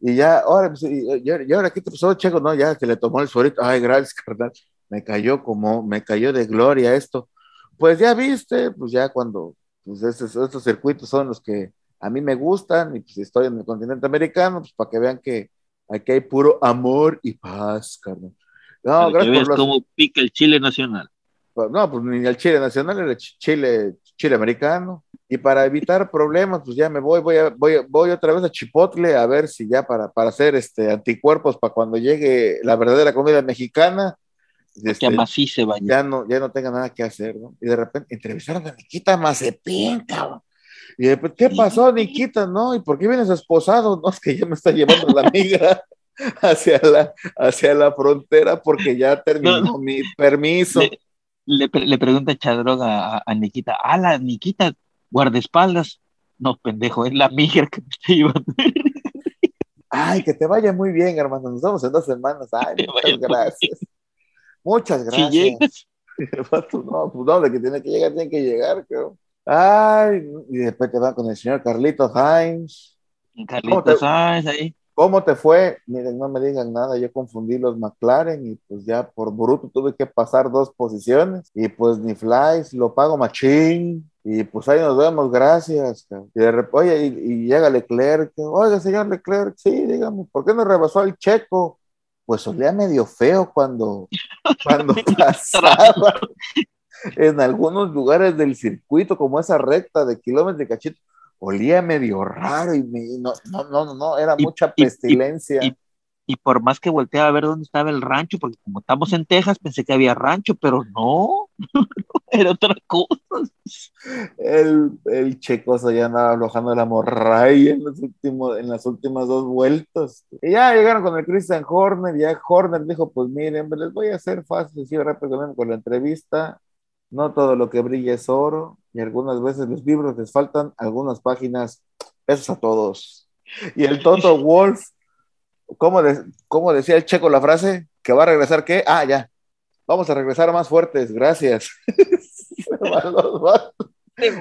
Y ya, ahora, pues, y, ahora, ¿qué te pasó, Checo? No, ya que le tomó el suerito. Ay, gracias, carnal. Me cayó como, me cayó de gloria esto. Pues ya viste, pues ya cuando, pues estos, estos circuitos son los que a mí me gustan y pues estoy en el continente americano, pues para que vean que aquí hay puro amor y paz, carnal. No, Para que gracias veas por los, cómo pica el chile nacional. pues, No, pues ni el Chile nacional, era ch- Chile, Chile americano. Y para evitar problemas, pues ya me voy, voy, a- voy, voy otra vez a Chipotle a ver si ya para, para hacer este anticuerpos para cuando llegue la verdadera comida mexicana, Que este, baña. ya no, ya no tenga nada que hacer, ¿no? Y de repente entrevistaron a Nikita Mazepin, cabrón. Y de repente, ¿qué pasó, Nikita? No, ¿y por qué vienes esposado? No, es que ya me está llevando la migra hacia la, hacia la frontera porque ya terminó no. mi permiso. Le, le, le pregunta Chadroga a, a Nikita, ah, la Nikita, guardaespaldas. No, pendejo, es la migra que me está llevando. Ay, que te vaya muy bien, hermano. Nos vemos en dos semanas. Ay, Que muchas gracias. Muchas Si gracias. llegas, El vato, no, pues no, de que tiene que llegar, tiene que llegar, creo. Ay, y después te van con el señor Carlitos Hines. Carlitos Sainz ahí. ¿Cómo te fue? Miren, no me digan nada, yo confundí los McLaren y pues ya por bruto tuve que pasar dos posiciones y pues ni flies, lo pago machín y pues ahí nos vemos, gracias. cabrón. Y de oye, y, y llega Leclerc, oiga, señor Leclerc, sí, dígame, ¿por qué no rebasó el checo? Pues olía medio feo cuando, cuando pasaba en algunos lugares del circuito, como esa recta de kilómetros y cachito, olía medio raro y me- no, no, no, no, era Y- mucha y- y- pestilencia. y- Y por más que volteaba a ver dónde estaba el rancho, porque como estamos en Texas, pensé que había rancho, pero no, era otra cosa. El, el checoso ya andaba aflojando la morralla en, los últimos, en las últimas dos vueltas. Y ya llegaron con el Christian Horner, ya Horner dijo, pues miren, les voy a hacer fácil, sí, rápidamente con la entrevista. No todo lo que brilla es oro, y algunas veces los libros les faltan algunas páginas. Besos a todos. Y el Toto Wolf, ¿cómo, de- cómo decía el checo la frase? ¿Que va a regresar qué? Ah, ya. Vamos a regresar más fuertes, gracias.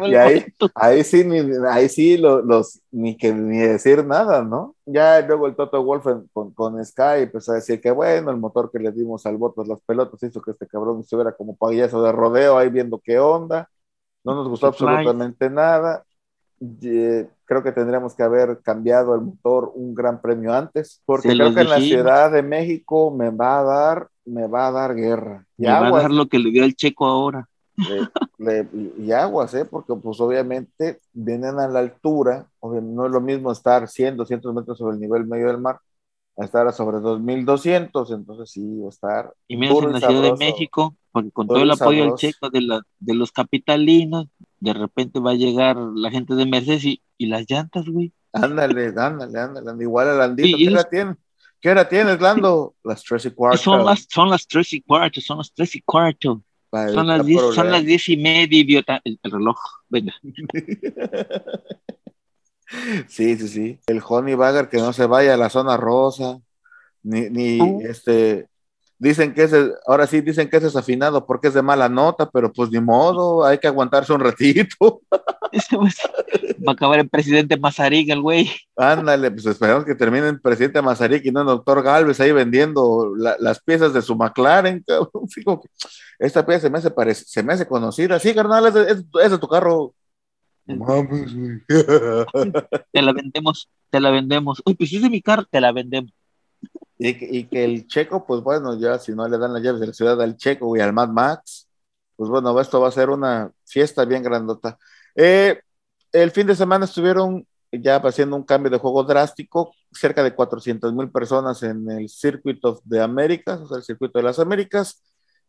Y ahí, ahí sí, ni, ahí sí lo- los, ni que ni decir nada, ¿no? Ya luego el Toto Wolf en- con, con Sky empezó a decir que bueno, el motor que le dimos al Botas las pelotas hizo que este cabrón estuviera como payaso de rodeo ahí viendo qué onda. No nos gustó absolutamente nada. Eh, creo que tendríamos que haber cambiado el motor un gran premio antes, porque Se creo que en la. Ciudad de México me va a dar, me va a dar guerra. Y Me va a aguas, dar lo que le dio el checo ahora. le- le- y aguas, ¿eh? porque pues obviamente vienen a la altura, no es lo mismo estar 100, 200 metros sobre el nivel medio del mar, a estar a sobre 2200, entonces sí, va a estar Y menos duro en la Ciudad de. México, porque con todo el apoyo del sabroso. checo de, la, de los capitalinos, de repente va a llegar la gente de Mercedes y, y las llantas, güey. Ándale, ándale, ándale, igual el Landito, Sí, ¿qué hora tiene? ¿Qué hora tienes, Lando? Las tres y cuarto. Son las, son las tres y cuarto, son las tres y cuarto, son las diez, son las diez y media, idiota, el, el reloj, venga. Sí, sí, sí. El Honey Bagger que no se vaya a la zona rosa, ni, ni Uh. este, Dicen que ese, ahora sí dicen que es desafinado porque es de mala nota, pero pues ni modo, hay que aguantarse un ratito. Va a acabar el presidente Mazarik, el güey. Ándale, pues esperamos que termine el presidente Mazarik y no el doctor Galvez ahí vendiendo la- las piezas de su McLaren, cabrón. Fijo que esta pieza se me hace, parec- se me hace conocida. Sí, carnal, es de, es- es de tu carro. No mames, güey. Te la vendemos, te la vendemos. Uy, pues si es de mi carro, te la vendemos. Y que, y que el checo, pues bueno, ya si no le dan las llaves de la ciudad al checo y al Mad Max, pues bueno, esto va a ser una fiesta bien grandota. Eh, el fin de semana estuvieron ya haciendo un cambio de juego drástico, cerca de 400 mil personas en el Circuit of the Americas, o sea, el circuito de las Américas.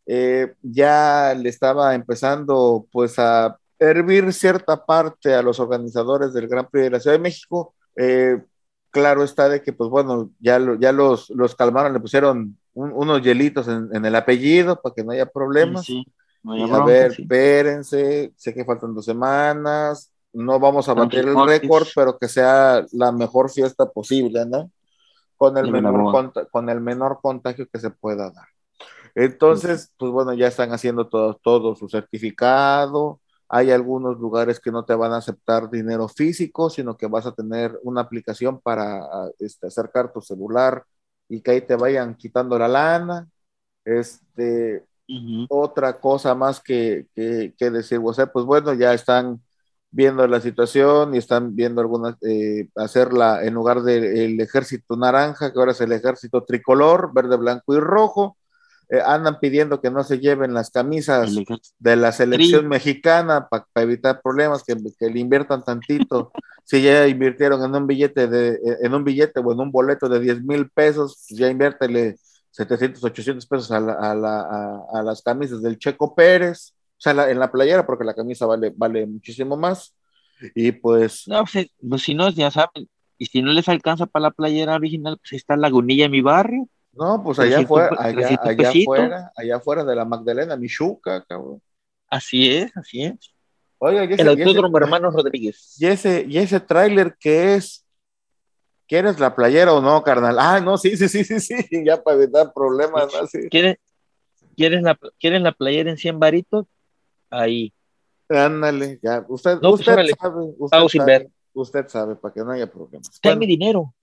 Eh, ya le estaba empezando pues a hervir cierta parte a los organizadores del Gran Prix de la Ciudad de México. Eh, claro está de que, pues bueno, ya, lo- ya los, los calmaron, le pusieron un- unos hielitos en, en el apellido para que no haya problemas. Sí, sí. No Y hay a bronca, ver, sí. espérense, sé que faltan dos semanas, no vamos a batir el récord, pero que sea la mejor fiesta posible, ¿no? Con el, menor con el menor contagio que se pueda dar. Entonces, pues bueno, ya están haciendo todo, todo su certificado. Hay algunos lugares que no te van a aceptar dinero físico, sino que vas a tener una aplicación para ah, este, acercar tu celular y que ahí te vayan quitando la lana. Este, otra cosa más que, que, que decir, o sea, pues bueno, ya están viendo la situación y están viendo algunas, eh, hacerla en lugar del ejército naranja, que ahora es el ejército tricolor, verde, blanco y rojo. Eh, andan pidiendo que no se lleven las camisas de la selección mexicana para evitar problemas, que, que le inviertan tantito. si ya invirtieron en un billete de, en un billete o en un boleto de 10 mil pesos, pues ya inviértele 700, 800 pesos a, la- a la- a- a las camisas del Checo Pérez, o sea, la- en la playera, porque la camisa vale, vale muchísimo más. Y pues, No, pues, eh, pues, si no, ya saben. Y si no les alcanza para la playera original, pues está Lagunilla en mi barrio. No, pues allá 300 afuera, allá, 300 allá afuera, allá afuera de la Magdalena, Michuca, cabrón. Así es, así es. Oiga, y ese, El autódromo Hermanos Rodríguez. y ese, y ese tráiler que es, ¿quieres la playera o no, carnal? Ah, no, sí, sí, sí, sí, sí, ya para evitar problemas, ¿no? Sí. ¿Quieres, quieres, la, ¿Quieres la playera en 100 varitos? Ahí. Ándale, ya, usted, No, pues, usted órale. sabe, usted sabe, usted sabe, para que no haya problemas. Ten Bueno, mi dinero.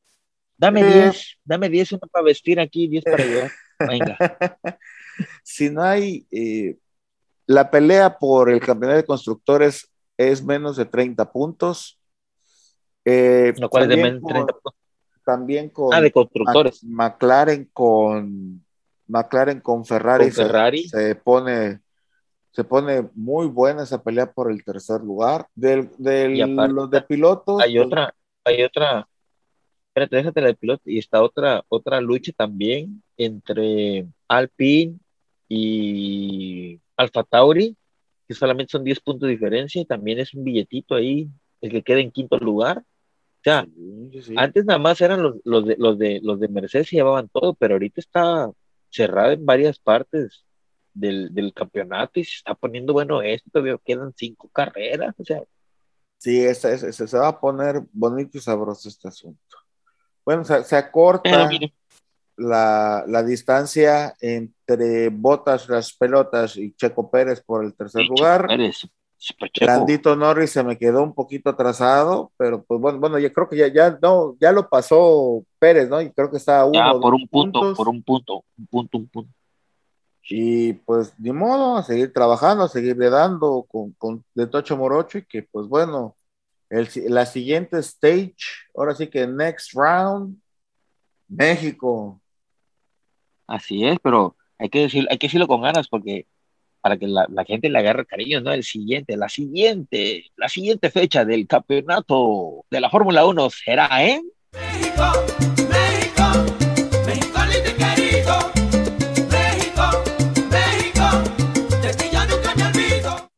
Dame Eh. 10. Dame 10, uno para vestir aquí, 10 para llevar. Venga. si no hay, eh, la pelea por el campeonato de constructores es menos de 30 puntos. Eh, Lo cual es de menos con- 30 puntos. También con Ah, de constructores. McLaren con McLaren con Ferrari, Con se- Ferrari. Se, pone se pone muy buena esa pelea por el tercer lugar del, del- aparte, los de pilotos Hay pues, otra, hay otra. Espérate, déjate la de piloto. Y está otra, otra lucha también entre Alpine y Alfa Tauri, que solamente son 10 puntos de diferencia y también es un billetito ahí, el que queda en quinto lugar. O sea, sí, sí, sí. antes nada más eran los, los de, los de los de Mercedes y llevaban todo, pero ahorita está cerrado en varias partes del, del campeonato y se está poniendo bueno esto, todavía quedan cinco carreras, o sea, Sí, ese- ese- ese se va a poner bonito y sabroso este asunto. Bueno, se, se acorta mire, la, la distancia entre Botas, las pelotas y Checo Pérez por el tercer lugar. Pérez. Grandito Norris se me quedó un poquito atrasado, pero pues bueno, bueno, yo creo que ya, ya, no, ya lo pasó Pérez, ¿no? Y creo que está a uno. Ya, por un punto, puntos. por un punto, un punto, un punto. Y pues ni modo, a seguir trabajando, a seguirle dando con, con de Tocho Morocho y que pues bueno, el, la siguiente stage, ahora sí que next round, México. Así es, pero hay que decir, hay que decirlo con ganas porque para que la, la gente le agarre cariño, ¿no? El siguiente, la siguiente, la siguiente fecha del campeonato de la Fórmula 1 será en México, México, México lindo y querido. México, México, de ti yo nunca me olvido.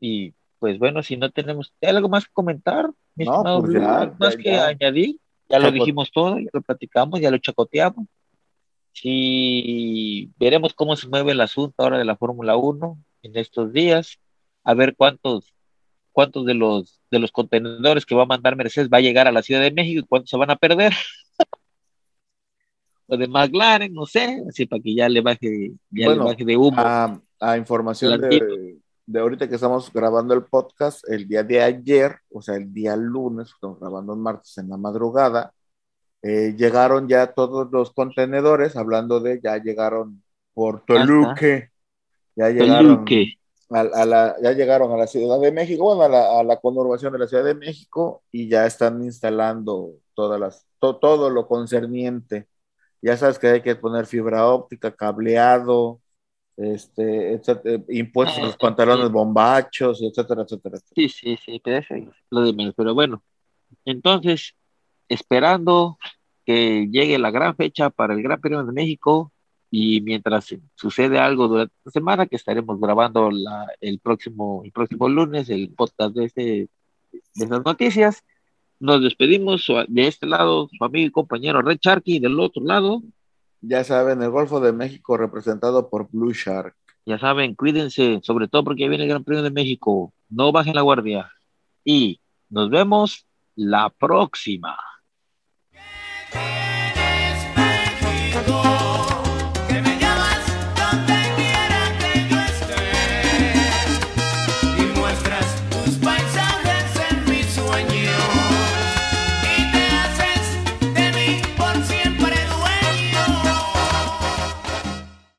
y pues bueno, si no tenemos ¿hay algo más que comentar, mi No, estimado pues ya, ¿Algo más ya, que ya. añadir, ya lo dijimos todo, ya lo platicamos, ya lo chacoteamos. Sí, veremos cómo se mueve el asunto ahora de la Fórmula 1 en estos días, a ver cuántos, cuántos de los de los contenedores que va a mandar Mercedes va a llegar a la Ciudad de México y cuántos se van a perder. o de McLaren, no sé, así para que ya le baje, ya Bueno, le baje de humo. A, a información de, de ahorita que estamos grabando el podcast, el día de ayer, o sea, el día lunes, estamos grabando el martes en la madrugada, eh, llegaron ya todos los contenedores, hablando de, ya llegaron por Toluque, ya llegaron Toluque. a, a la, ya llegaron a la Ciudad de México, bueno, a la, a la conurbación de la Ciudad de México y ya están instalando todas las, to- todo lo concerniente. Ya sabes que hay que poner fibra óptica, cableado, este, etcétera, impuestos a los Ah, pantalones bombachos, etcétera, etcétera. etcétera. Sí, sí, sí, pero eso es lo de menos. Pero bueno, entonces, esperando que llegue la gran fecha para el Gran Premio de México y mientras sucede algo durante la semana, que estaremos grabando la, el, próximo, el próximo lunes el podcast de, este, de esas noticias, nos despedimos de este lado, su amigo y compañero Red Sharky, del otro lado, Ya saben, el Golfo de México representado por Blue Shark. ya saben, cuídense, sobre todo porque viene el Gran Premio de México, no bajen la guardia y nos vemos la próxima.